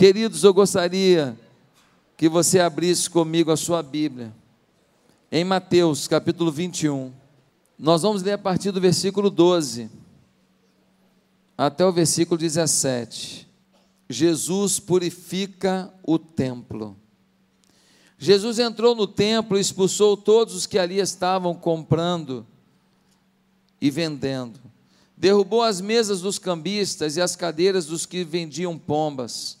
Queridos, eu gostaria que você abrisse comigo a sua Bíblia, em Mateus capítulo 21. Nós vamos ler a partir do versículo 12 até o versículo 17. Jesus purifica o templo. Jesus entrou no templo e expulsou todos os que ali estavam comprando e vendendo. Derrubou as mesas dos cambistas e as cadeiras dos que vendiam pombas.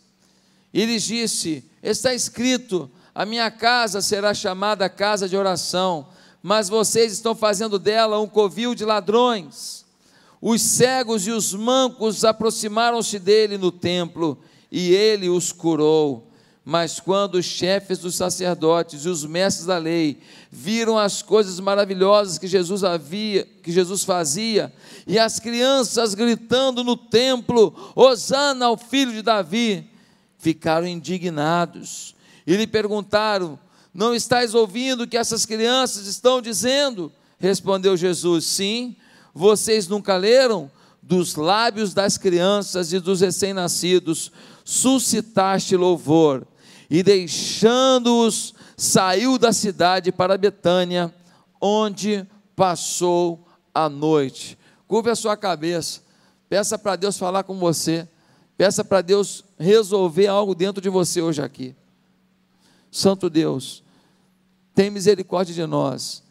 E lhes disse: Está escrito: A minha casa será chamada casa de oração, mas vocês estão fazendo dela um covil de ladrões. Os cegos e os mancos aproximaram-se dele no templo, e ele os curou. Mas quando os chefes dos sacerdotes e os mestres da lei viram as coisas maravilhosas que Jesus havia, que Jesus fazia, e as crianças gritando no templo: Hosana ao filho de Davi, ficaram indignados e lhe perguntaram: Não estáis ouvindo o que essas crianças estão dizendo? Respondeu Jesus: Sim, vocês nunca leram? Dos lábios das crianças e dos recém-nascidos suscitaste louvor e deixando-os, saiu da cidade para Betânia, onde passou a noite. Curve a sua cabeça, peça para Deus falar com você, peça para Deus resolver algo dentro de você hoje aqui. Santo Deus, tem misericórdia de nós,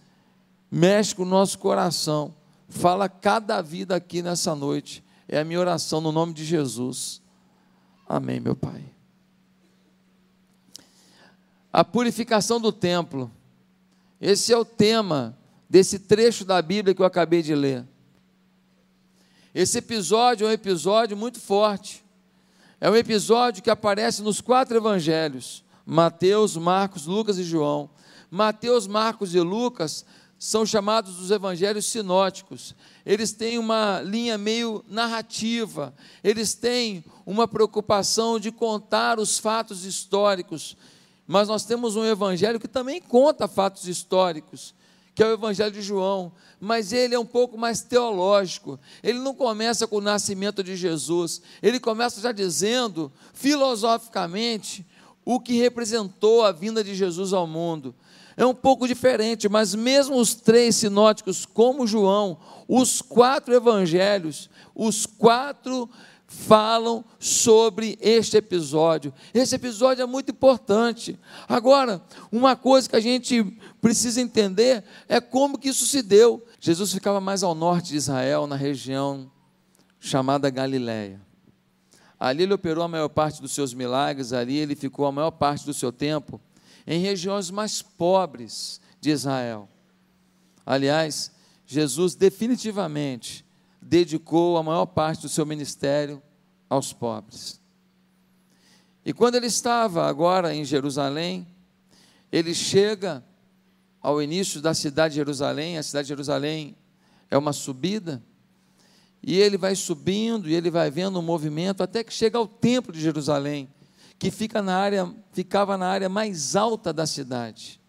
mexe com o nosso coração, fala cada vida aqui nessa noite, é a minha oração no nome de Jesus. Amém, meu Pai a purificação do templo. Esse é o tema desse trecho da Bíblia que eu acabei de ler. Esse episódio é um episódio muito forte. É um episódio que aparece nos quatro evangelhos: Mateus, Marcos, Lucas e João. Mateus, Marcos e Lucas são chamados os evangelhos sinóticos. Eles têm uma linha meio narrativa, eles têm uma preocupação de contar os fatos históricos mas nós temos um evangelho que também conta fatos históricos, que é o evangelho de João, mas ele é um pouco mais teológico. Ele não começa com o nascimento de Jesus, ele começa já dizendo, filosoficamente, o que representou a vinda de Jesus ao mundo. É um pouco diferente, mas mesmo os três sinóticos, como João, os quatro evangelhos, os quatro falam sobre este episódio. Esse episódio é muito importante. Agora, uma coisa que a gente precisa entender é como que isso se deu. Jesus ficava mais ao norte de Israel, na região chamada Galiléia. Ali ele operou a maior parte dos seus milagres, ali ele ficou a maior parte do seu tempo em regiões mais pobres de Israel. Aliás, Jesus definitivamente dedicou a maior parte do seu ministério aos pobres. E quando ele estava agora em Jerusalém, ele chega ao início da cidade de Jerusalém, a cidade de Jerusalém é uma subida, e ele vai subindo e ele vai vendo um movimento até que chega ao templo de Jerusalém, que fica na área, ficava na área mais alta da cidade.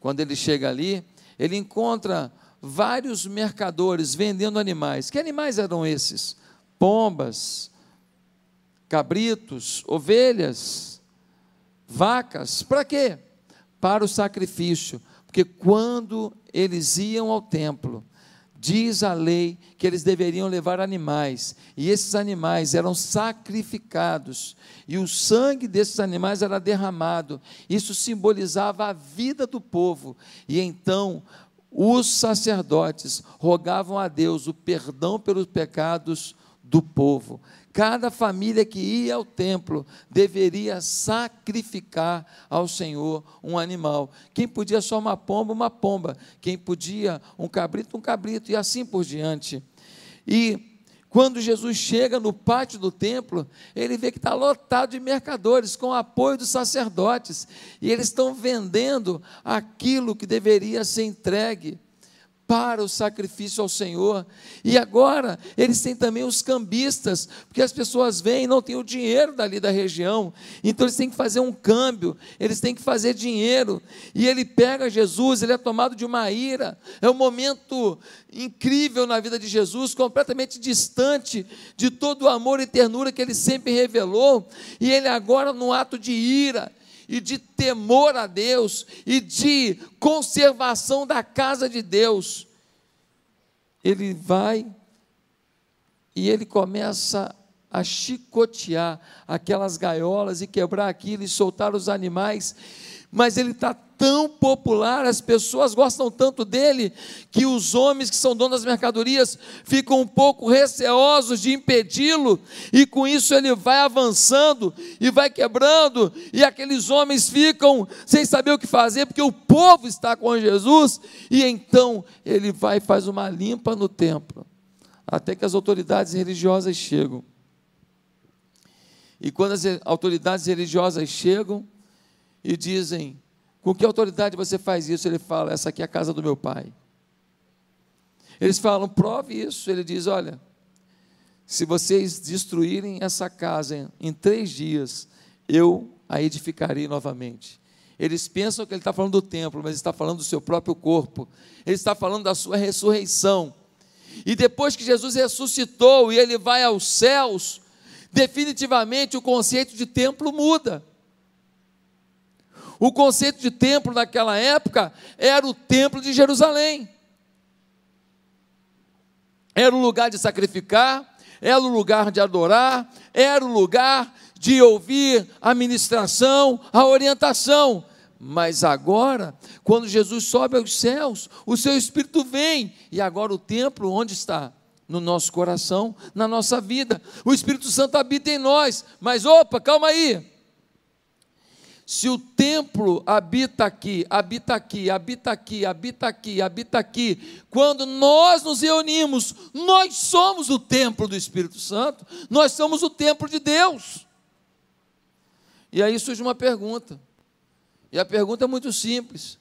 Quando ele chega ali, ele encontra vários mercadores vendendo animais. Que animais eram esses? Pombas, cabritos, ovelhas, vacas. Para quê? Para o sacrifício. Porque quando eles iam ao templo, diz a lei que eles deveriam levar animais, e esses animais eram sacrificados, e o sangue desses animais era derramado. Isso simbolizava a vida do povo. E então os sacerdotes rogavam a Deus o perdão pelos pecados do povo. Cada família que ia ao templo deveria sacrificar ao Senhor um animal. Quem podia só uma pomba, uma pomba. Quem podia um cabrito, um cabrito, e assim por diante. E quando Jesus chega no pátio do templo, ele vê que está lotado de mercadores, com o apoio dos sacerdotes, e eles estão vendendo aquilo que deveria ser entregue para o sacrifício ao Senhor. E agora, eles têm também os cambistas, porque as pessoas vêm e não têm o dinheiro dali da região, então eles têm que fazer um câmbio, eles têm que fazer dinheiro. E ele pega Jesus, ele é tomado de uma ira, é um momento incrível na vida de Jesus, completamente distante de todo o amor e ternura que ele sempre revelou, e ele agora, no ato de ira, e de temor a Deus e de conservação da casa de Deus. Ele vai e ele começa a chicotear aquelas gaiolas e quebrar aquilo e soltar os animais, mas ele está tão popular, as pessoas gostam tanto dele, que os homens que são donos das mercadorias ficam um pouco receosos de impedi-lo, e com isso ele vai avançando e vai quebrando, e aqueles homens ficam sem saber o que fazer, porque o povo está com Jesus, e então ele vai e faz uma limpa no templo, até que as autoridades religiosas chegam. E quando as autoridades religiosas chegam e dizem: com que autoridade você faz isso? Ele fala: Essa aqui é a casa do meu pai. Eles falam: Prove isso. Ele diz: Olha, se vocês destruírem essa casa em, três dias, eu a edificarei novamente. Eles pensam que ele está falando do templo, mas está falando do seu próprio corpo. Ele está falando da sua ressurreição. E depois que Jesus ressuscitou e ele vai aos céus, definitivamente o conceito de templo muda. O conceito de templo naquela época era o templo de Jerusalém. Era o lugar de sacrificar, era o lugar de adorar, era o lugar de ouvir a ministração, a orientação. Mas agora, quando Jesus sobe aos céus, o seu Espírito vem, e agora o templo onde está? No nosso coração, na nossa vida. O Espírito Santo habita em nós. Mas opa, calma aí. Se o templo habita aqui, habita aqui, habita aqui, habita aqui, habita aqui, quando nós nos reunimos, nós somos o templo do Espírito Santo, nós somos o templo de Deus. E aí surge uma pergunta, e a pergunta é muito simples: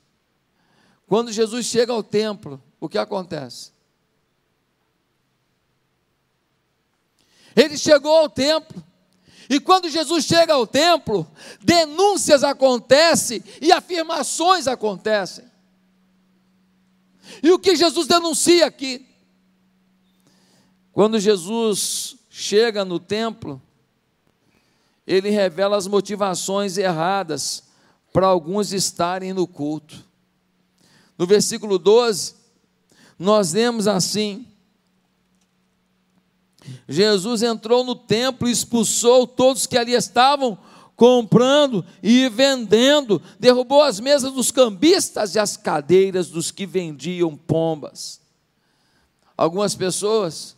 quando Jesus chega ao templo, o que acontece? Ele chegou ao templo, e quando Jesus chega ao templo, denúncias acontecem e afirmações acontecem. E o que Jesus denuncia aqui? Quando Jesus chega no templo, ele revela as motivações erradas para alguns estarem no culto. No versículo 12, nós lemos assim: Jesus entrou no templo e expulsou todos que ali estavam comprando e vendendo, derrubou as mesas dos cambistas e as cadeiras dos que vendiam pombas. Algumas pessoas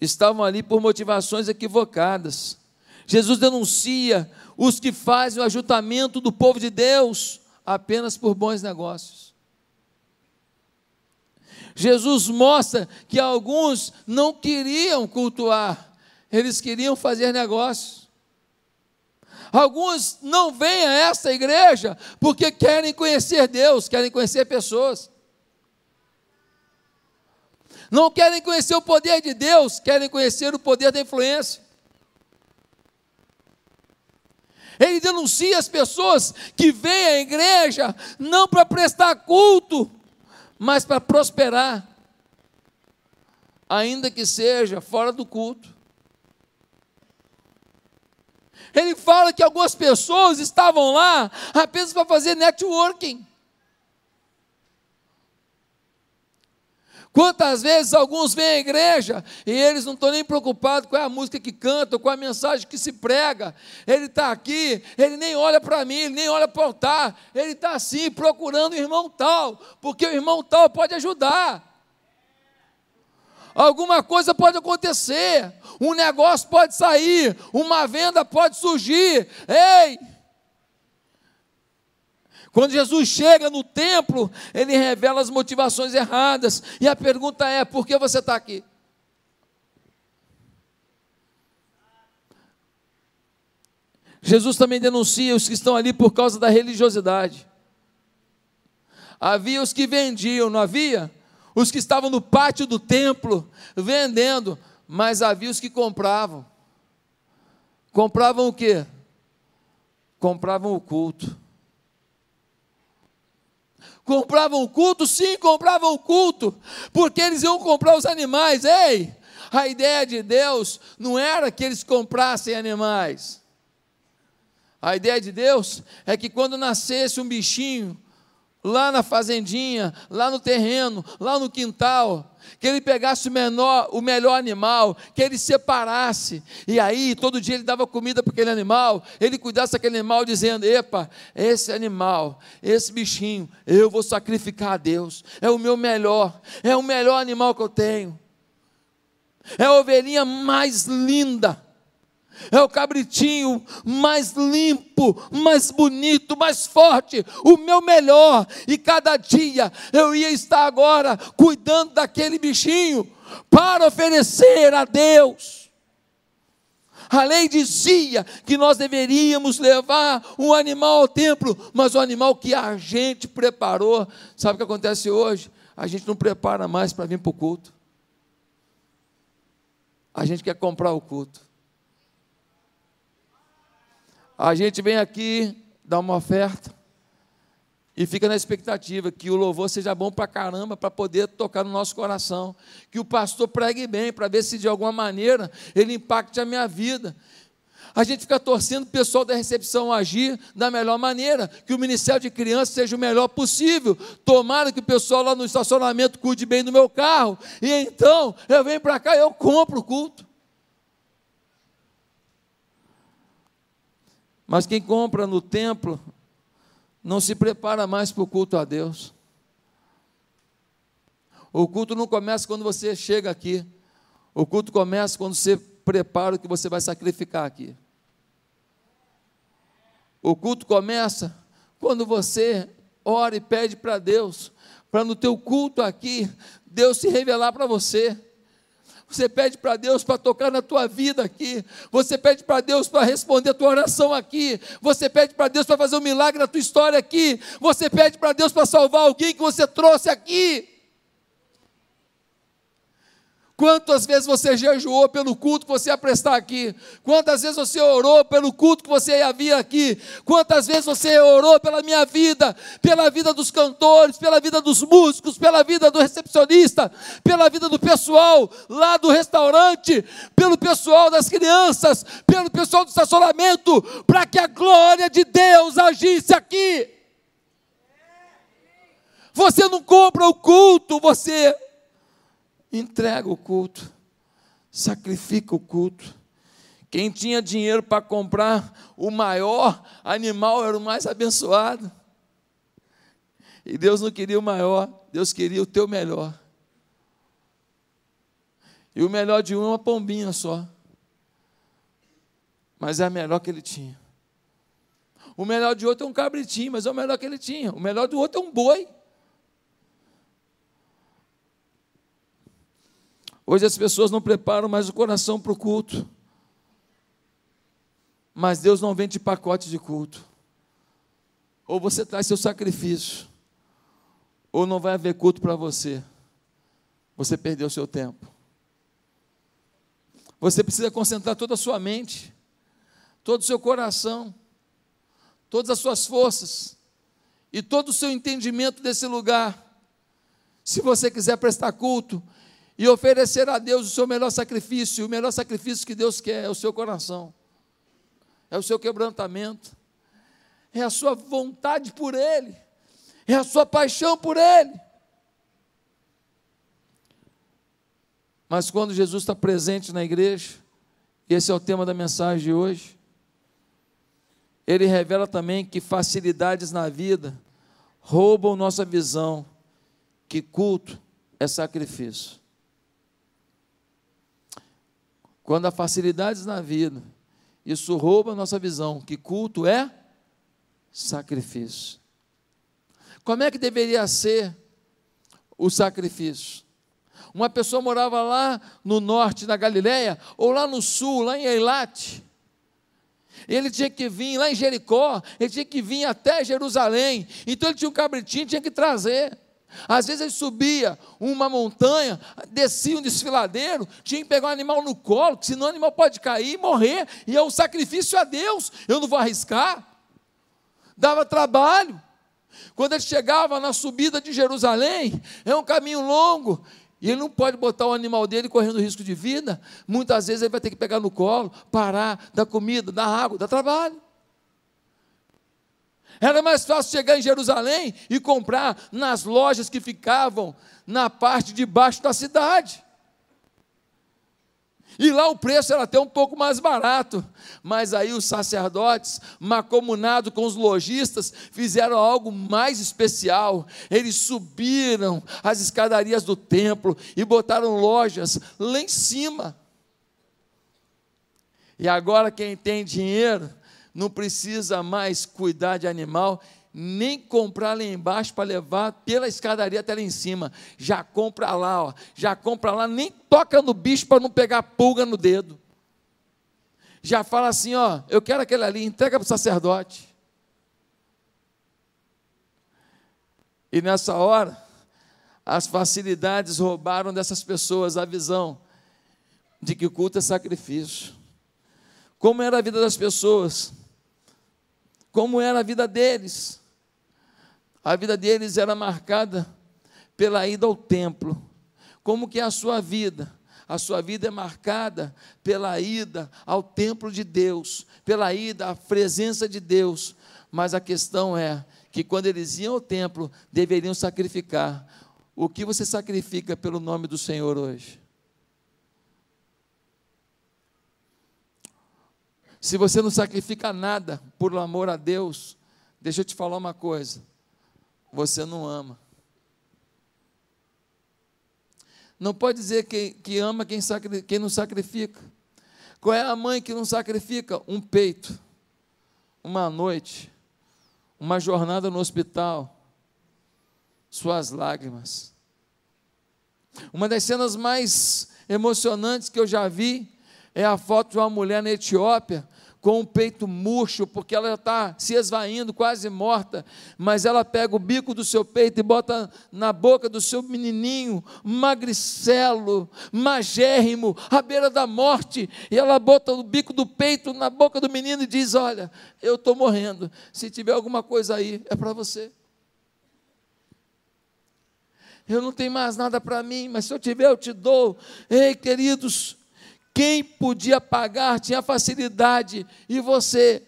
estavam ali por motivações equivocadas. Jesus denuncia os que fazem o ajuntamento do povo de Deus apenas por bons negócios. Jesus mostra que alguns não queriam cultuar, eles queriam fazer negócios. Alguns não vêm a essa igreja porque querem conhecer Deus, querem conhecer pessoas. Não querem conhecer o poder de Deus, querem conhecer o poder da influência. Ele denuncia as pessoas que vêm à igreja não para prestar culto, mas para prosperar, ainda que seja fora do culto. Ele fala que algumas pessoas estavam lá apenas para fazer networking. Quantas vezes alguns vêm à igreja e eles não estão nem preocupados com a música que canta, com a mensagem que se prega. Ele está aqui, ele nem olha para mim, ele nem olha para o altar. Ele está assim, procurando o irmão tal, porque o irmão tal pode ajudar. Alguma coisa pode acontecer, um negócio pode sair, uma venda pode surgir. Ei! Quando Jesus chega no templo, ele revela as motivações erradas. E a pergunta é: por que você está aqui? Jesus também denuncia os que estão ali por causa da religiosidade. Havia os que vendiam, não havia? os que estavam no pátio do templo vendendo, mas havia os que compravam. Compravam o quê? Compravam o culto. Compravam culto? Sim, compravam culto, porque eles iam comprar os animais. Ei, a ideia de Deus não era que eles comprassem animais. A ideia de Deus é que quando nascesse um bichinho, lá na fazendinha, lá no terreno, lá no quintal, que ele pegasse o, menor, o melhor animal, que ele separasse, e aí todo dia ele dava comida para aquele animal, ele cuidasse daquele animal, dizendo: Epa, esse animal, esse bichinho, eu vou sacrificar a Deus, é o meu melhor, é o melhor animal que eu tenho, é a ovelhinha mais linda é o cabritinho mais limpo, mais bonito, mais forte, o meu melhor. E cada dia eu ia estar agora cuidando daquele bichinho para oferecer a Deus. A lei dizia que nós deveríamos levar um animal ao templo, mas o animal que a gente preparou, sabe o que acontece hoje? A gente não prepara mais para vir para o culto. A gente quer comprar o culto. A gente vem aqui, dá uma oferta e fica na expectativa que o louvor seja bom para caramba, para poder tocar no nosso coração. Que o pastor pregue bem, para ver se de alguma maneira ele impacte a minha vida. A gente fica torcendo o pessoal da recepção agir da melhor maneira, que o ministério de crianças seja o melhor possível. Tomara que o pessoal lá no estacionamento cuide bem do meu carro. E então eu venho para cá e eu compro o culto. Mas quem compra no templo não se prepara mais para o culto a Deus. O culto não começa quando você chega aqui. O culto começa quando você prepara o que você vai sacrificar aqui. O culto começa quando você ora e pede para Deus, para no teu culto aqui, Deus se revelar para você. Você pede para Deus para tocar na tua vida aqui. Você pede para Deus para responder a tua oração aqui. Você pede para Deus para fazer um milagre na tua história aqui. Você pede para Deus para salvar alguém que você trouxe aqui. Quantas vezes você jejuou pelo culto que você ia prestar aqui? Quantas vezes você orou pelo culto que você ia vir aqui? Quantas vezes você orou pela minha vida, pela vida dos cantores, pela vida dos músicos, pela vida do recepcionista, pela vida do pessoal lá do restaurante, pelo pessoal das crianças, pelo pessoal do estacionamento, para que a glória de Deus agisse aqui? Você não compra o culto, você entrega o culto, sacrifica o culto. Quem tinha dinheiro para comprar o maior animal era o mais abençoado. E Deus não queria o maior, Deus queria o teu melhor. E o melhor de um é uma pombinha só. Mas é a melhor que ele tinha. O melhor de outro é um cabritinho, mas é o melhor que ele tinha. O melhor do outro é um boi. Hoje as pessoas não preparam mais o coração para o culto. Mas Deus não vende pacote de culto. Ou você traz seu sacrifício, ou não vai haver culto para você. Você perdeu seu tempo. Você precisa concentrar toda a sua mente, todo o seu coração, todas as suas forças e todo o seu entendimento desse lugar. Se você quiser prestar culto, e oferecer a Deus o seu melhor sacrifício. O melhor sacrifício que Deus quer é o seu coração, é o seu quebrantamento, é a sua vontade por Ele, é a sua paixão por Ele. Mas quando Jesus está presente na igreja, esse é o tema da mensagem de hoje, ele revela também que facilidades na vida roubam nossa visão, que culto é sacrifício. Quando há facilidades na vida, isso rouba a nossa visão, que culto é sacrifício. Como é que deveria ser o sacrifício? Uma pessoa morava lá no norte da Galileia, ou lá no sul, lá em Eilate. Ele tinha que vir lá em Jericó, ele tinha que vir até Jerusalém. Então ele tinha um cabritinho, tinha que trazer. Às vezes ele subia uma montanha, descia um desfiladeiro, tinha que pegar um animal no colo, senão o animal pode cair e morrer, e é um sacrifício a Deus, eu não vou arriscar. Dava trabalho. Quando ele chegava na subida de Jerusalém, é um caminho longo, e ele não pode botar o animal dele correndo risco de vida. Muitas vezes ele vai ter que pegar no colo, parar, dar comida, dar água, dar trabalho. Era mais fácil chegar em Jerusalém e comprar nas lojas que ficavam na parte de baixo da cidade. E lá o preço era até um pouco mais barato. Mas aí os sacerdotes, macomunados com os lojistas, fizeram algo mais especial. Eles subiram as escadarias do templo e botaram lojas lá em cima. E agora quem tem dinheiro não precisa mais cuidar de animal, nem comprar lá embaixo para levar pela escadaria até lá em cima. Já compra lá, ó, já compra lá, nem toca no bicho para não pegar pulga no dedo. Já fala assim, ó, eu quero aquele ali, entrega para o sacerdote. E nessa hora, as facilidades roubaram dessas pessoas a visão de que culto é sacrifício. Como era a vida das pessoas? Como era a vida deles? A vida deles era marcada pela ida ao templo. Como que é a sua vida? A sua vida é marcada pela ida ao templo de Deus, pela ida à presença de Deus. Mas a questão é que quando eles iam ao templo, deveriam sacrificar. O que você sacrifica pelo nome do Senhor hoje? Se você não sacrifica nada por amor a Deus, deixa eu te falar uma coisa: você não ama. Não pode dizer que, que ama quem, sacri, quem não sacrifica. Qual é a mãe que não sacrifica? Um peito, uma noite, uma jornada no hospital, suas lágrimas. Uma das cenas mais emocionantes que eu já vi é a foto de uma mulher na Etiópia com o peito murcho, porque ela está se esvaindo, quase morta, mas ela pega o bico do seu peito e bota na boca do seu menininho, magricelo, magérrimo, à beira da morte, e ela bota o bico do peito na boca do menino e diz: Olha, eu estou morrendo, se tiver alguma coisa aí, é para você. Eu não tenho mais nada para mim, mas se eu tiver, eu te dou. Ei, queridos, quem podia pagar tinha facilidade, e você?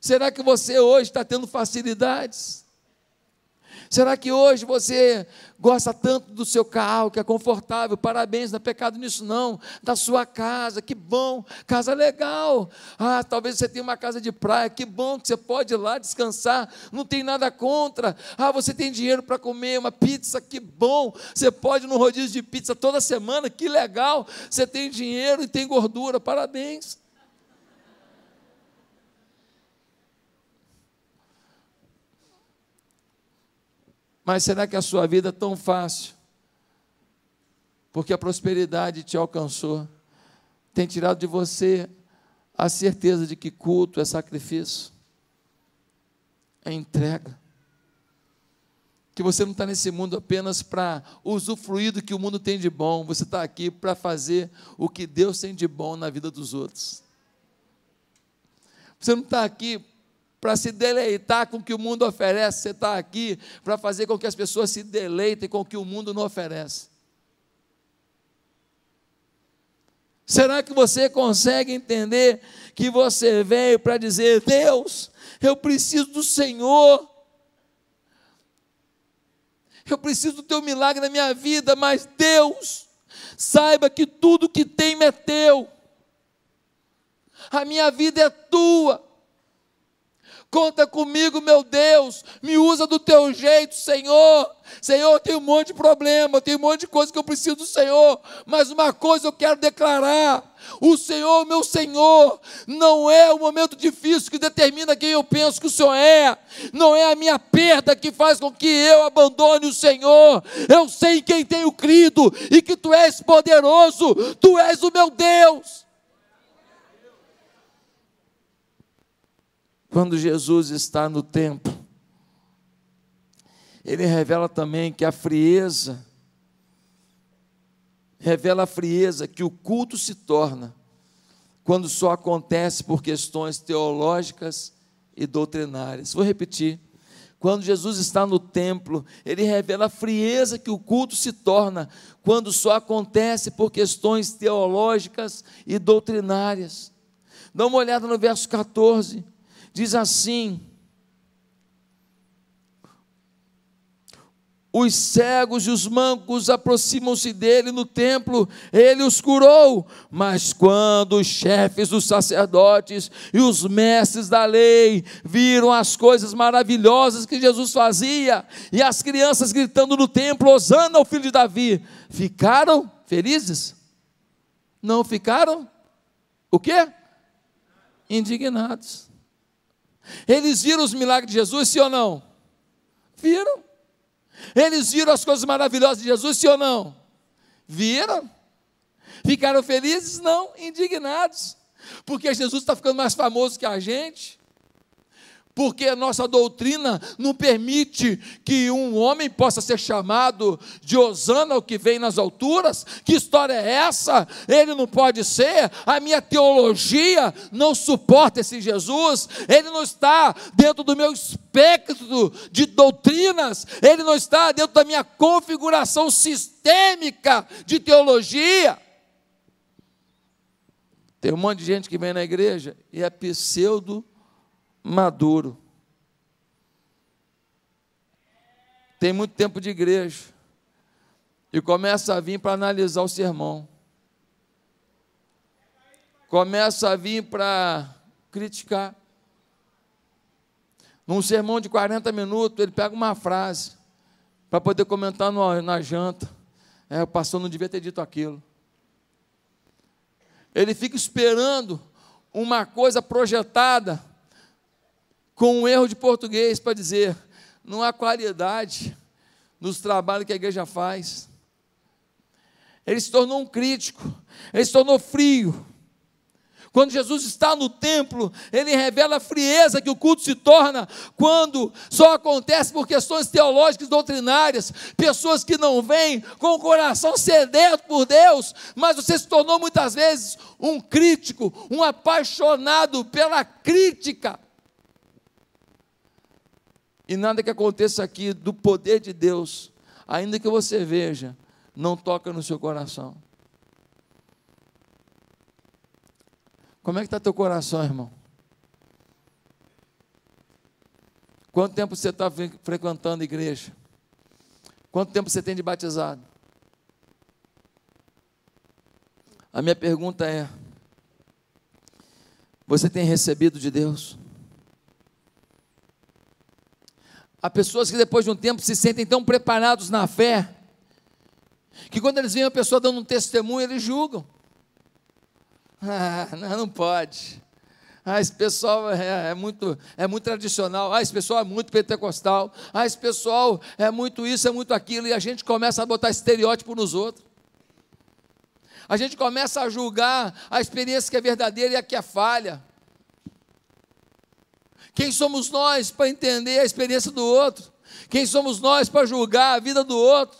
Será que você hoje está tendo facilidades? Será que hoje você gosta tanto do seu carro, que é confortável? Parabéns, não é pecado nisso não. Da sua casa, que bom, casa legal. Ah, talvez você tenha uma casa de praia, que bom que você pode ir lá descansar, não tem nada contra. Ah, você tem dinheiro para comer uma pizza, que bom. Você pode ir no rodízio de pizza toda semana, que legal. Você tem dinheiro e tem gordura, parabéns. Mas será que a sua vida é tão fácil? Porque a prosperidade te alcançou, tem tirado de você a certeza de que culto é sacrifício, é entrega. Que você não está nesse mundo apenas para usufruir do que o mundo tem de bom, você está aqui para fazer o que Deus tem de bom na vida dos outros. Você não está aqui para se deleitar com o que o mundo oferece. Você está aqui para fazer com que as pessoas se deleitem com o que o mundo não oferece. Será que você consegue entender que você veio para dizer: Deus, eu preciso do Senhor, eu preciso do teu milagre na minha vida, mas Deus, saiba que tudo que tem é teu, a minha vida é tua. Conta comigo, meu Deus. Me usa do teu jeito, Senhor. Senhor, eu tenho um monte de problema, eu tenho um monte de coisa que eu preciso do Senhor. Mas uma coisa eu quero declarar: o Senhor, meu Senhor, não é o momento difícil que determina quem eu penso que o Senhor é. Não é a minha perda que faz com que eu abandone o Senhor. Eu sei quem tenho crido e que tu és poderoso. Tu és o meu Deus. Quando Jesus está no templo, ele revela também que a frieza, revela a frieza que o culto se torna quando só acontece por questões teológicas e doutrinárias. Vou repetir. Quando Jesus está no templo, ele revela a frieza que o culto se torna quando só acontece por questões teológicas e doutrinárias. Dá uma olhada no verso 14. Diz assim: Os cegos e os mancos aproximam-se dele no templo, ele os curou. Mas quando os chefes dos sacerdotes e os mestres da lei viram as coisas maravilhosas que Jesus fazia, e as crianças gritando no templo, Osana ao filho de Davi, ficaram felizes? Não ficaram? O quê? Indignados. Eles viram os milagres de Jesus, sim ou não? Viram. Eles viram as coisas maravilhosas de Jesus, sim ou não? Viram? Ficaram felizes? Não, indignados. Porque Jesus está ficando mais famoso que a gente porque a nossa doutrina não permite que um homem possa ser chamado de Osana, o que vem nas alturas. Que história é essa? Ele não pode ser. A minha teologia não suporta esse Jesus. Ele não está dentro do meu espectro de doutrinas. Ele não está dentro da minha configuração sistêmica de teologia. Tem um monte de gente que vem na igreja e é pseudo maduro. Tem muito tempo de igreja. E começa a vir para analisar o sermão. Começa a vir para criticar. Num sermão de 40 minutos, ele pega uma frase para poder comentar no, na janta. É, o pastor não devia ter dito aquilo. Ele fica esperando uma coisa projetada com um erro de português para dizer: não há qualidade nos trabalhos que a igreja faz. Ele se tornou um crítico, ele se tornou frio. Quando Jesus está no templo, ele revela a frieza que o culto se torna quando só acontece por questões teológicas doutrinárias, pessoas que não vêm com o coração sedento por Deus, mas você se tornou muitas vezes um crítico, um apaixonado pela crítica. E nada que aconteça aqui do poder de Deus, ainda que você veja, não toca no seu coração. Como é que está teu coração, irmão? Quanto tempo você está frequentando a igreja? Quanto tempo você tem de batizado? A minha pergunta é: você tem recebido de Deus? Há pessoas que depois de um tempo se sentem tão preparados na fé, que quando eles veem a pessoa dando um testemunho, eles julgam. Ah, não, pode. Ah, esse pessoal é, é, muito, é muito tradicional. Ah, esse pessoal é muito pentecostal. Ah, esse pessoal é muito isso, é muito aquilo. E a gente começa a botar estereótipo nos outros. A gente começa a julgar a experiência que é verdadeira e a que é falha. Quem somos nós para entender a experiência do outro? Quem somos nós para julgar a vida do outro?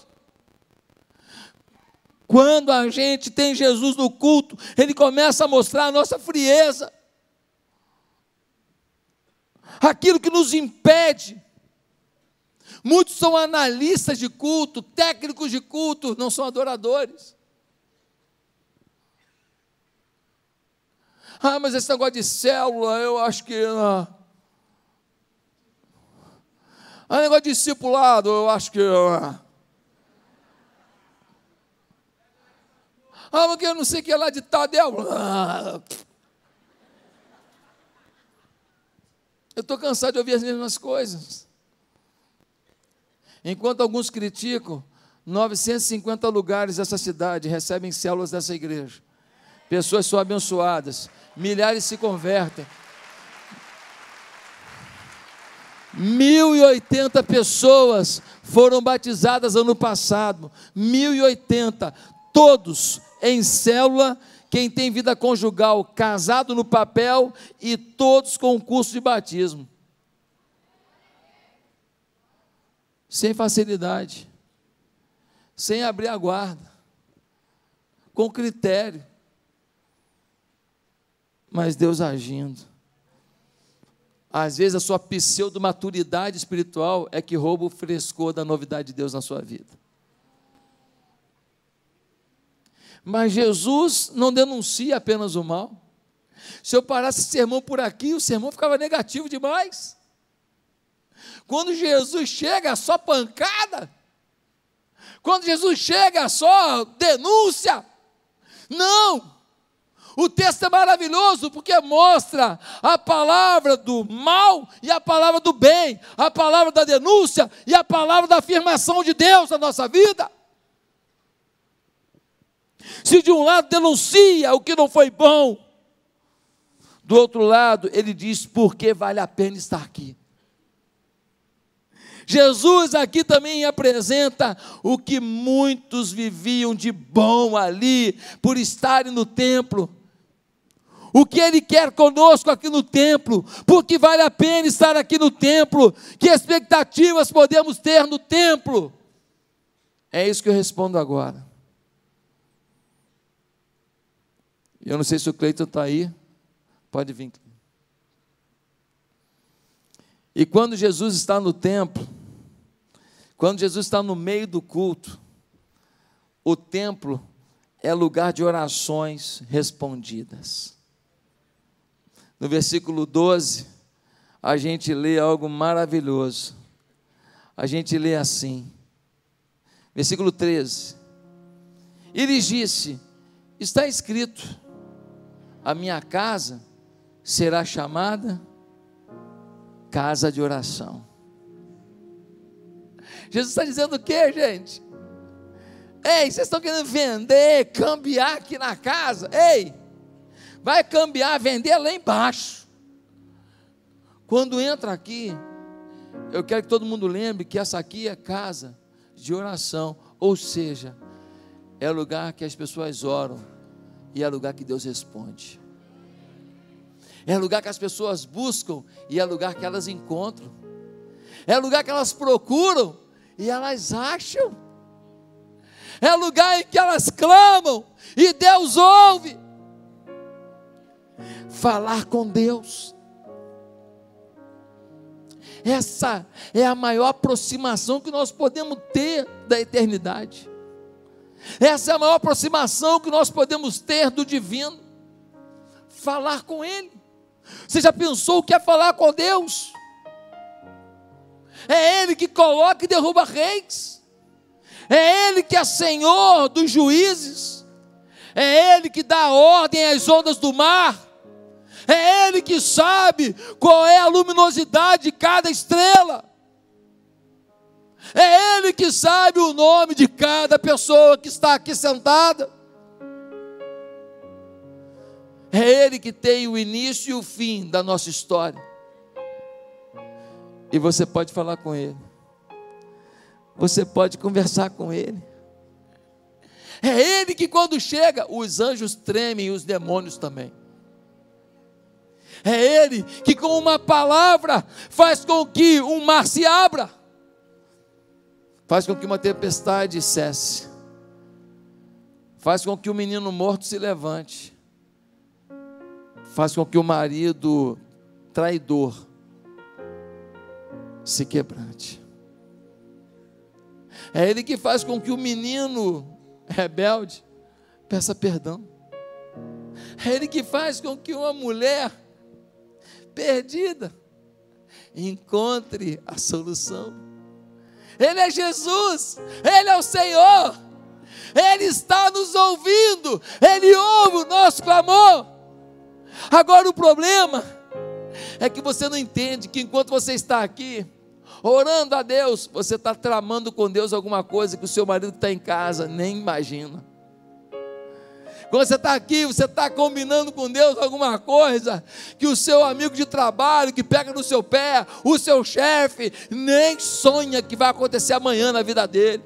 Quando a gente tem Jesus no culto, ele começa a mostrar a nossa frieza. Aquilo que nos impede. Muitos são analistas de culto, técnicos de culto, não são adoradores. Ah, mas esse negócio de célula, eu acho que. Ah, ah, negócio de discipulado, eu acho que. Ah, ah porque eu não sei o que é lá de Tadel. Ah, eu estou cansado de ouvir as mesmas coisas. Enquanto alguns criticam, 950 lugares dessa cidade recebem células dessa igreja. Pessoas são abençoadas, milhares se convertem. 1.080 pessoas foram batizadas ano passado. 1.080, todos em célula, quem tem vida conjugal, casado no papel e todos com curso de batismo. sem facilidade, sem abrir a guarda, com critério, mas Deus agindo. Às vezes a sua pseudo-maturidade espiritual é que rouba o frescor da novidade de Deus na sua vida. Mas Jesus não denuncia apenas o mal. Se eu parasse esse sermão por aqui, o sermão ficava negativo demais. Quando Jesus chega, só pancada. Quando Jesus chega, só denúncia. Não! O texto é maravilhoso porque mostra a palavra do mal e a palavra do bem, a palavra da denúncia e a palavra da afirmação de Deus na nossa vida. Se de um lado denuncia o que não foi bom, do outro lado ele diz por que vale a pena estar aqui. Jesus aqui também apresenta o que muitos viviam de bom ali, por estarem no templo. O que Ele quer conosco aqui no templo, porque vale a pena estar aqui no templo, que expectativas podemos ter no templo? É isso que eu respondo agora. Eu não sei se o Cleiton está aí, pode vir. E quando Jesus está no templo, quando Jesus está no meio do culto, o templo é lugar de orações respondidas. No versículo 12, a gente lê algo maravilhoso. A gente lê assim, versículo 13: E lhes disse: Está escrito, a minha casa será chamada casa de oração. Jesus está dizendo o que, gente? Ei, vocês estão querendo vender, cambiar aqui na casa? Ei, vai cambiar, vender lá embaixo. Quando entra aqui, eu quero que todo mundo lembre que essa aqui é casa de oração, ou seja, é lugar que as pessoas oram e é lugar que Deus responde. É lugar que as pessoas buscam e é lugar que elas encontram. É lugar que elas procuram e elas acham. É lugar em que elas clamam e Deus ouve. Falar com Deus. Essa é a maior aproximação que nós podemos ter da eternidade. Essa é a maior aproximação que nós podemos ter do divino. Falar com Ele. Você já pensou o que é falar com Deus? É Ele que coloca e derruba reis. É Ele que é Senhor dos juízes. É Ele que dá ordem às ondas do mar. É Ele que sabe qual é a luminosidade de cada estrela. É Ele que sabe o nome de cada pessoa que está aqui sentada. É Ele que tem o início e o fim da nossa história. E você pode falar com Ele. Você pode conversar com Ele. É Ele que, quando chega, os anjos tremem e os demônios também. É Ele que, com uma palavra, faz com que um mar se abra, faz com que uma tempestade cesse, faz com que o menino morto se levante, faz com que o marido traidor se quebrante. É Ele que faz com que o menino rebelde peça perdão. É Ele que faz com que uma mulher perdida encontre a solução. Ele é Jesus, Ele é o Senhor, Ele está nos ouvindo, Ele ouve o nosso clamor. Agora o problema é que você não entende que enquanto você está aqui, orando a Deus, você está tramando com Deus alguma coisa que o seu marido está em casa nem imagina. Quando você está aqui, você está combinando com Deus alguma coisa que o seu amigo de trabalho que pega no seu pé, o seu chefe, nem sonha que vai acontecer amanhã na vida dele.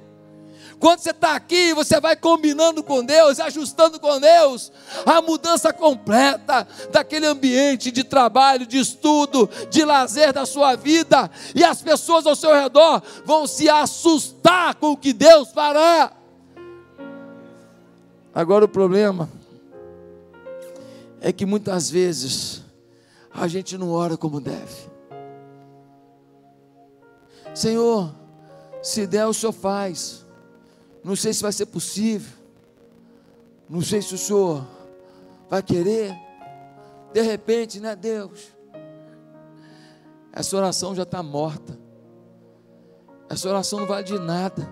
Quando você está aqui, você vai combinando com Deus, ajustando com Deus, a mudança completa daquele ambiente de trabalho, de estudo, de lazer da sua vida, e as pessoas ao seu redor vão se assustar com o que Deus fará. Agora o problema é que muitas vezes a gente não ora como deve. Senhor, se der, o Senhor faz. Não sei se vai ser possível. Não sei se o Senhor vai querer. De repente, né, Deus? Essa oração já está morta. Essa oração não vale de nada.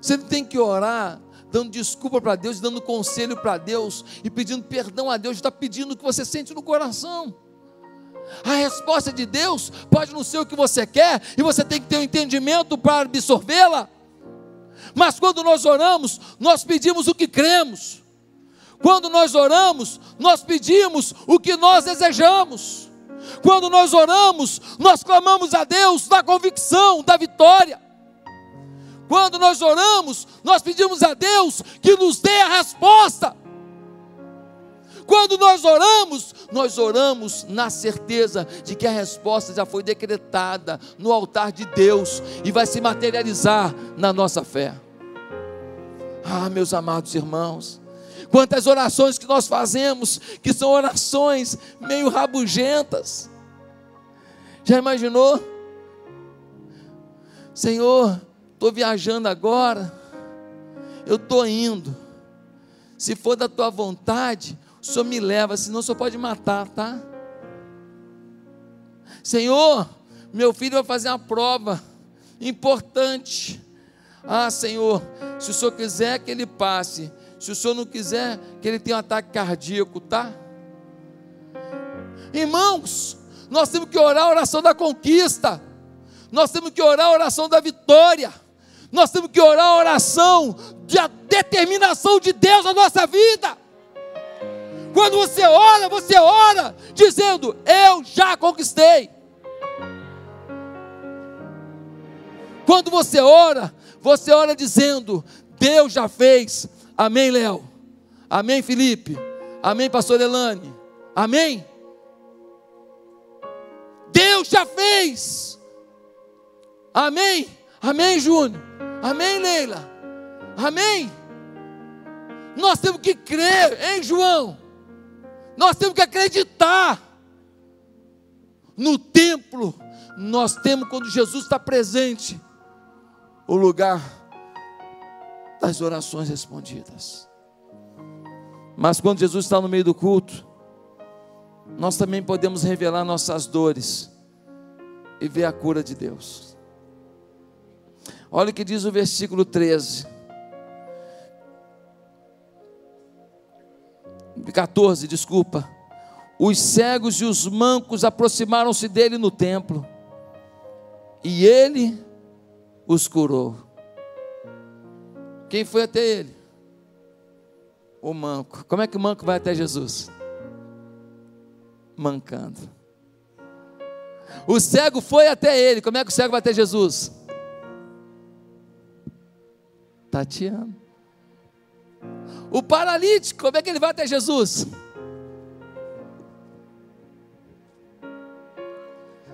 Você tem que orar dando desculpa para Deus, dando conselho para Deus e pedindo perdão a Deus, está pedindo o que você sente no coração. A resposta de Deus pode não ser o que você quer, e você tem que ter um entendimento para absorvê-la. Mas quando nós oramos, nós pedimos o que cremos. Quando nós oramos, nós pedimos o que nós desejamos. Quando nós oramos, nós clamamos a Deus da convicção, da vitória. Quando nós oramos, nós pedimos a Deus que nos dê a resposta. Quando nós oramos, nós oramos na certeza de que a resposta já foi decretada no altar de Deus e vai se materializar na nossa fé. Ah, meus amados irmãos, quantas orações que nós fazemos, que são orações meio rabugentas. Já imaginou? Senhor, estou viajando agora, eu estou indo. Se for da tua vontade, o Senhor me leva, senão o Senhor pode matar, tá? Senhor, meu filho vai fazer uma prova importante. Ah, Senhor, se o Senhor quiser que ele passe, se o Senhor não quiser que ele tenha um ataque cardíaco, tá? Irmãos, nós temos que orar a oração da conquista, nós temos que orar a oração da vitória, nós temos que orar a oração da determinação de Deus na nossa vida. Quando você ora, você ora dizendo: Eu já conquistei. Quando você ora, você ora dizendo: Deus já fez. Amém, Léo. Amém, Felipe. Amém, Pastor Elane. Amém. Deus já fez. Amém. Amém, Júnior. Amém, Leila. Amém. Nós temos que crer, hein, João? Nós temos que acreditar. No templo, nós temos, quando Jesus está presente, o lugar das orações respondidas. Mas quando Jesus está no meio do culto, nós também podemos revelar nossas dores e ver a cura de Deus. Olha o que diz o versículo 13. 14, desculpa. Os cegos e os mancos aproximaram-se dele no templo, e ele os curou. Quem foi até ele? O manco. Como é que o manco vai até Jesus? Mancando. O cego foi até ele. Como é que o cego vai até Jesus? Tateando. O paralítico, como é que ele vai até Jesus?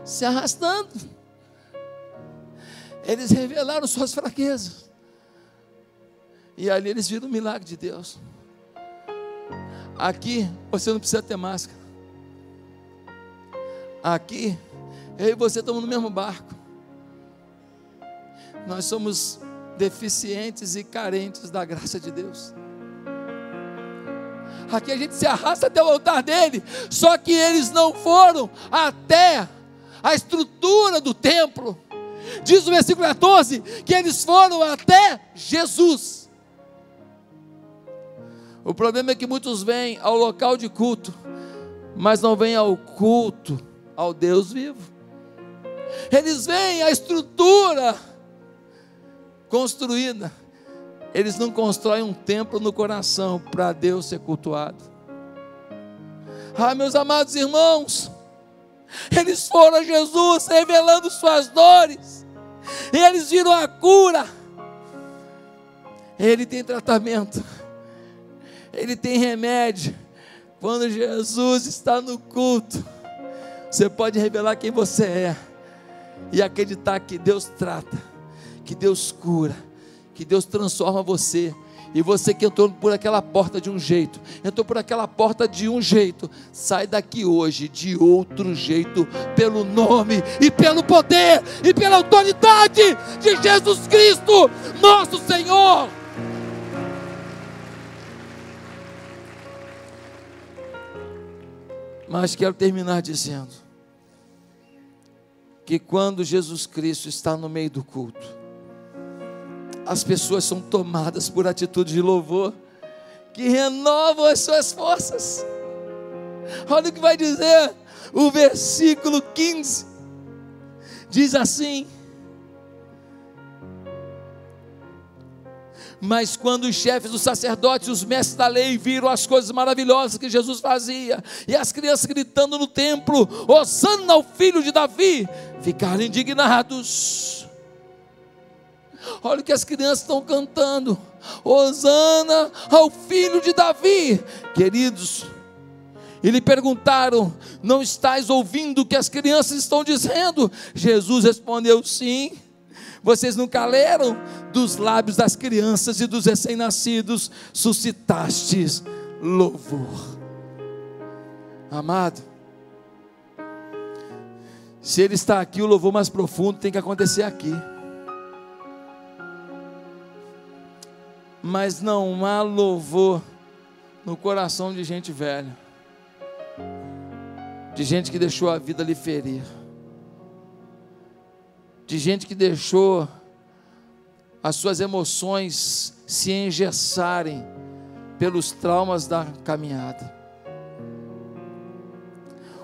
Se arrastando. Eles revelaram suas fraquezas. E ali eles viram o milagre de Deus. Aqui você não precisa ter máscara. Aqui eu e você estamos no mesmo barco. Nós somos deficientes e carentes da graça de Deus. Aqui a gente se arrasta até o altar dele, só que eles não foram até a estrutura do templo. Diz o versículo 14 que eles foram até Jesus. O problema é que muitos vêm ao local de culto, mas não vêm ao culto ao Deus vivo. Eles vêm à estrutura construída, eles não constroem um templo no coração para Deus ser cultuado. Ah, meus amados irmãos, eles foram a Jesus revelando suas dores, e eles viram a cura, Ele tem tratamento, Ele tem remédio. Quando Jesus está no culto, você pode revelar quem você é e acreditar que Deus trata, que Deus cura, que Deus transforma você. E você que entrou por aquela porta de um jeito, entrou por aquela porta de um jeito, sai daqui hoje de outro jeito, pelo nome e pelo poder e pela autoridade de Jesus Cristo, nosso Senhor. Mas quero terminar dizendo que quando Jesus Cristo está no meio do culto, as pessoas são tomadas por atitude de louvor que renovam as suas forças. Olha o que vai dizer o versículo 15. Diz assim: Mas quando os chefes dos sacerdotes, os mestres da lei, viram as coisas maravilhosas que Jesus fazia, e as crianças gritando no templo: Osana ao filho de Davi, ficaram indignados. Olha o que as crianças estão cantando: Osana ao filho de Davi. Queridos, e lhe perguntaram: Não estás ouvindo o que as crianças estão dizendo? Jesus respondeu: Sim. Vocês nunca leram? Dos lábios das crianças e dos recém-nascidos suscitastes louvor. Amado, se Ele está aqui, o louvor mais profundo tem que acontecer aqui. Mas não há louvor no coração de gente velha, de gente que deixou a vida lhe ferir de gente que deixou as suas emoções se engessarem pelos traumas da caminhada.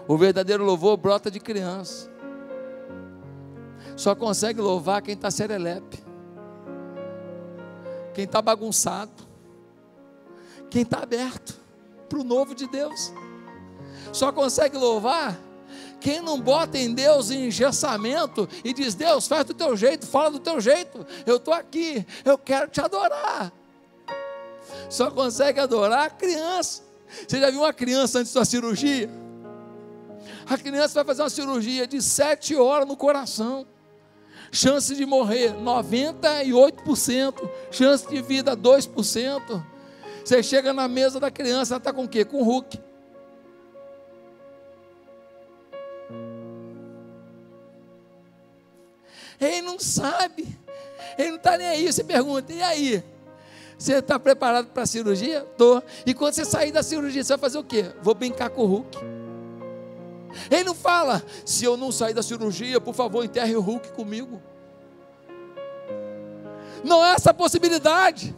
O verdadeiro louvor brota de criança. Só consegue louvar quem está serelepe, quem está bagunçado, quem está aberto para o novo de Deus. Só consegue louvar quem não bota em Deus em engessamento e diz: Deus, faz do teu jeito, fala do teu jeito, eu estou aqui, eu quero te adorar. Só consegue adorar a criança. Você já viu uma criança antes da cirurgia? A criança vai fazer uma cirurgia de sete horas no coração. Chance de morrer 98%, chance de vida 2%. Você chega na mesa da criança, ela está com o quê? Com Hulk. Ele não sabe. Ele não está nem aí. Você pergunta, e aí? Você está preparado para a cirurgia? Estou. E quando você sair da cirurgia, você vai fazer o quê? Vou brincar com o Hulk. Ele não fala, se eu não sair da cirurgia, por favor, enterre o Hulk comigo. Não é essa possibilidade.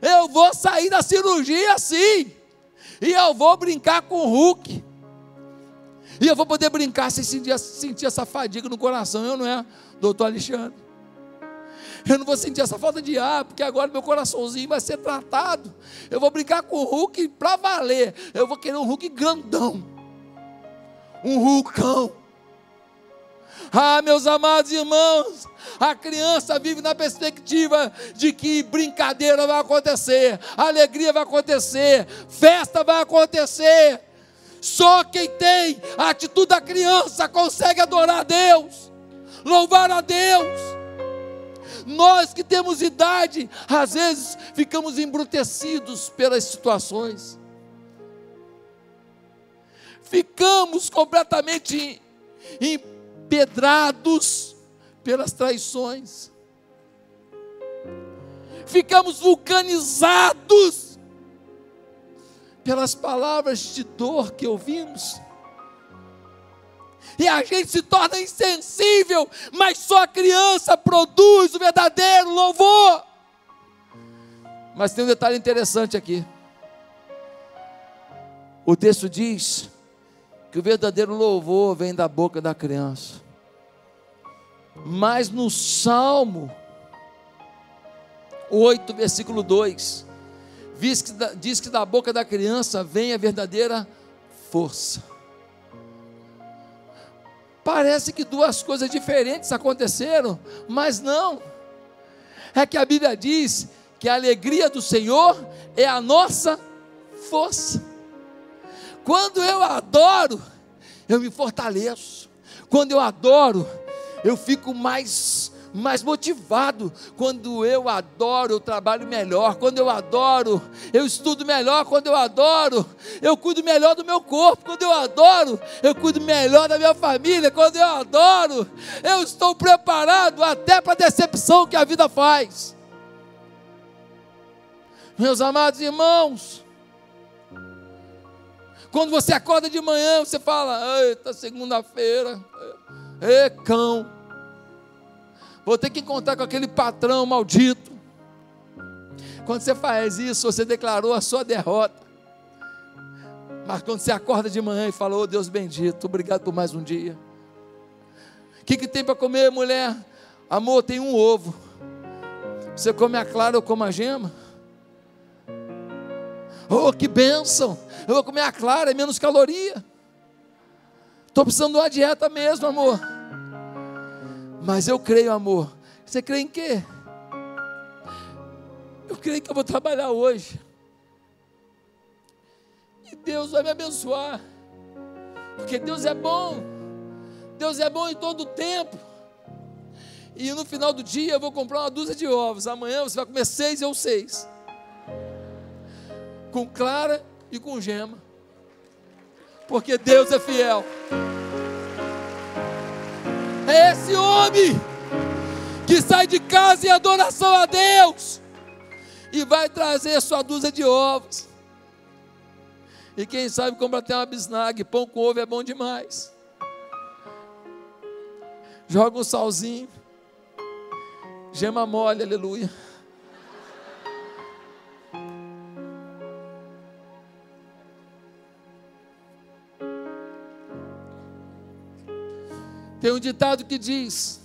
Eu vou sair da cirurgia sim. E eu vou brincar com o Hulk. E eu vou poder brincar sem sentir, sentir essa fadiga no coração. Eu não é, doutor Alexandre. Eu não vou sentir essa falta de ar, porque agora meu coraçãozinho vai ser tratado. Eu vou brincar com o Hulk para valer. Eu vou querer um Hulk grandão. Um Hulkão. Ah, meus amados irmãos, a criança vive na perspectiva de que brincadeira vai acontecer, alegria vai acontecer, festa vai acontecer. Só quem tem a atitude da criança consegue adorar a Deus, louvar a Deus. Nós que temos idade, às vezes ficamos embrutecidos pelas situações, ficamos completamente empedrados pelas traições, ficamos vulcanizados pelas palavras de dor que ouvimos. E a gente se torna insensível, mas só a criança produz o verdadeiro louvor. Mas tem um detalhe interessante aqui. O texto diz que o verdadeiro louvor vem da boca da criança. Mas no Salmo 8, versículo 2, diz que, diz que da boca da criança vem a verdadeira força. Parece que duas coisas diferentes aconteceram, mas não. é que a Bíblia diz que a alegria do Senhor é a nossa força. Quando eu adoro, eu me fortaleço. Quando eu adoro, eu fico mais mais motivado. Quando eu adoro, eu trabalho melhor. Quando eu adoro, eu estudo melhor. Quando eu adoro, eu cuido melhor do meu corpo. Quando eu adoro, eu cuido melhor da minha família. Quando eu adoro, eu estou preparado até para a decepção que a vida faz. Meus amados irmãos, quando você acorda de manhã, você fala: Eita, segunda-feira, é cão vou ter que encontrar com aquele patrão maldito. Quando você faz isso, você declarou a sua derrota. Mas quando você acorda de manhã e fala, oh Deus bendito, obrigado por mais um dia. O que, que tem para comer, mulher? Amor, tem um ovo. Você come a clara ou come a gema? Oh, que bênção! Eu vou comer a clara, é menos caloria. Estou precisando de uma dieta mesmo, amor. Mas eu creio, amor. Você crê em quê? Eu creio que eu vou trabalhar hoje. E Deus vai me abençoar. Porque Deus é bom. Deus é bom em todo o tempo. E no final do dia eu vou comprar uma dúzia de ovos. Amanhã você vai comer seis ou seis. Com clara e com gema. Porque Deus é fiel. É esse homem que sai de casa em adoração a Deus e vai trazer sua dúzia de ovos. E quem sabe compra até uma bisnaga, pão com ovo é bom demais. Joga um salzinho, gema mole, aleluia. Tem um ditado que diz: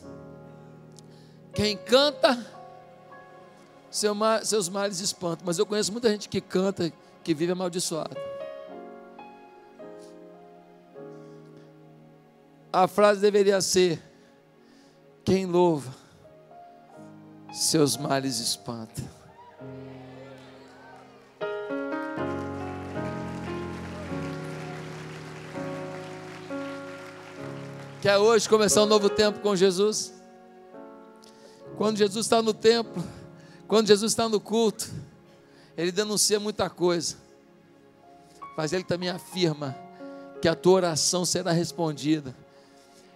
quem canta, seu seus males espantam. Mas eu conheço muita gente que canta, que vive amaldiçoado. A frase deveria ser: quem louva, seus males espanta. Quer hoje começar um novo tempo com Jesus? Quando Jesus está no templo, quando Jesus está no culto, ele denuncia muita coisa, mas ele também afirma que a tua oração será respondida.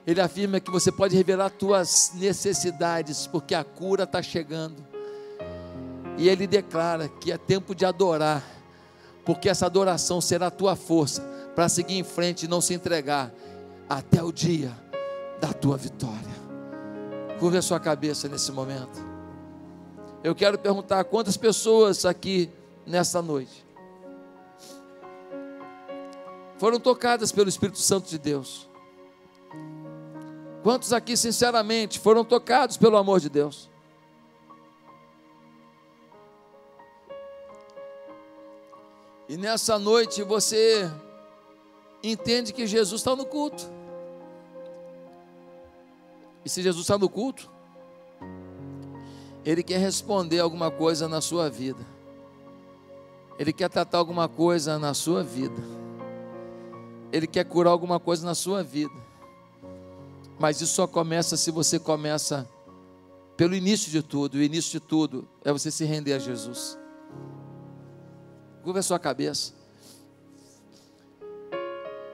Ele afirma que você pode revelar tuas necessidades, porque a cura está chegando. E ele declara que é tempo de adorar, porque essa adoração será a tua força para seguir em frente e não se entregar até o dia da tua vitória. Curve a sua cabeça nesse momento. Eu quero perguntar quantas pessoas aqui nessa noite foram tocadas pelo Espírito Santo de Deus. Quantos aqui, sinceramente, foram tocados pelo amor de Deus? E nessa noite você entende que Jesus está no culto. E se Jesus está no culto, Ele quer responder alguma coisa na sua vida. Ele quer tratar alguma coisa na sua vida. Ele quer curar alguma coisa na sua vida. Mas isso só começa se você começa pelo início de tudo. O início de tudo é você se render a Jesus. Curva a sua cabeça.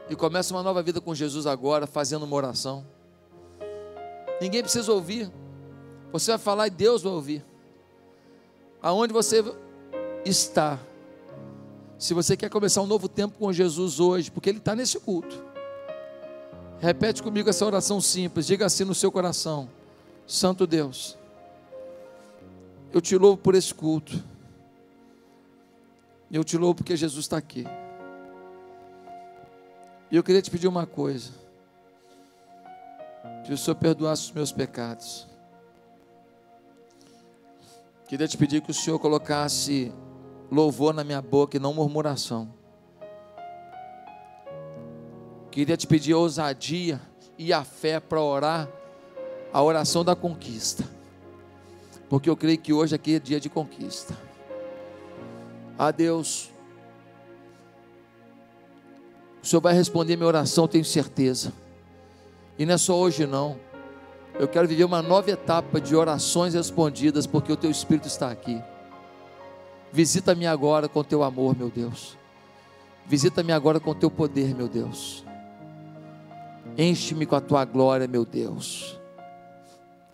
E começa uma nova vida com Jesus agora, fazendo uma oração. Ninguém precisa ouvir. Você vai falar e Deus vai ouvir. Aonde você está. Se você quer começar um novo tempo com Jesus hoje, porque Ele está nesse culto. Repete comigo essa oração simples. Diga assim no seu coração: Santo Deus, eu te louvo por esse culto. Eu te louvo porque Jesus está aqui. E eu queria te pedir uma coisa que o Senhor perdoasse os meus pecados. Queria te pedir que o Senhor colocasse louvor na minha boca e não murmuração. Queria te pedir ousadia e a fé para orar a oração da conquista. porque eu creio que hoje aqui é dia de conquista. Ah, Deus, o Senhor vai responder minha oração, tenho certeza. E não é só hoje, não. Eu quero viver uma nova etapa de orações respondidas, porque o Teu Espírito está aqui. Visita-me agora com Teu amor, meu Deus. Visita-me agora com Teu poder, meu Deus. Enche-me com a Tua glória, meu Deus.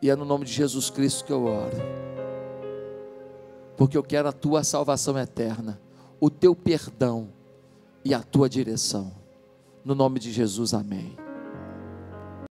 E é no nome de Jesus Cristo que eu oro. Porque eu quero a Tua salvação eterna, o Teu perdão e a Tua direção. No nome de Jesus, amém.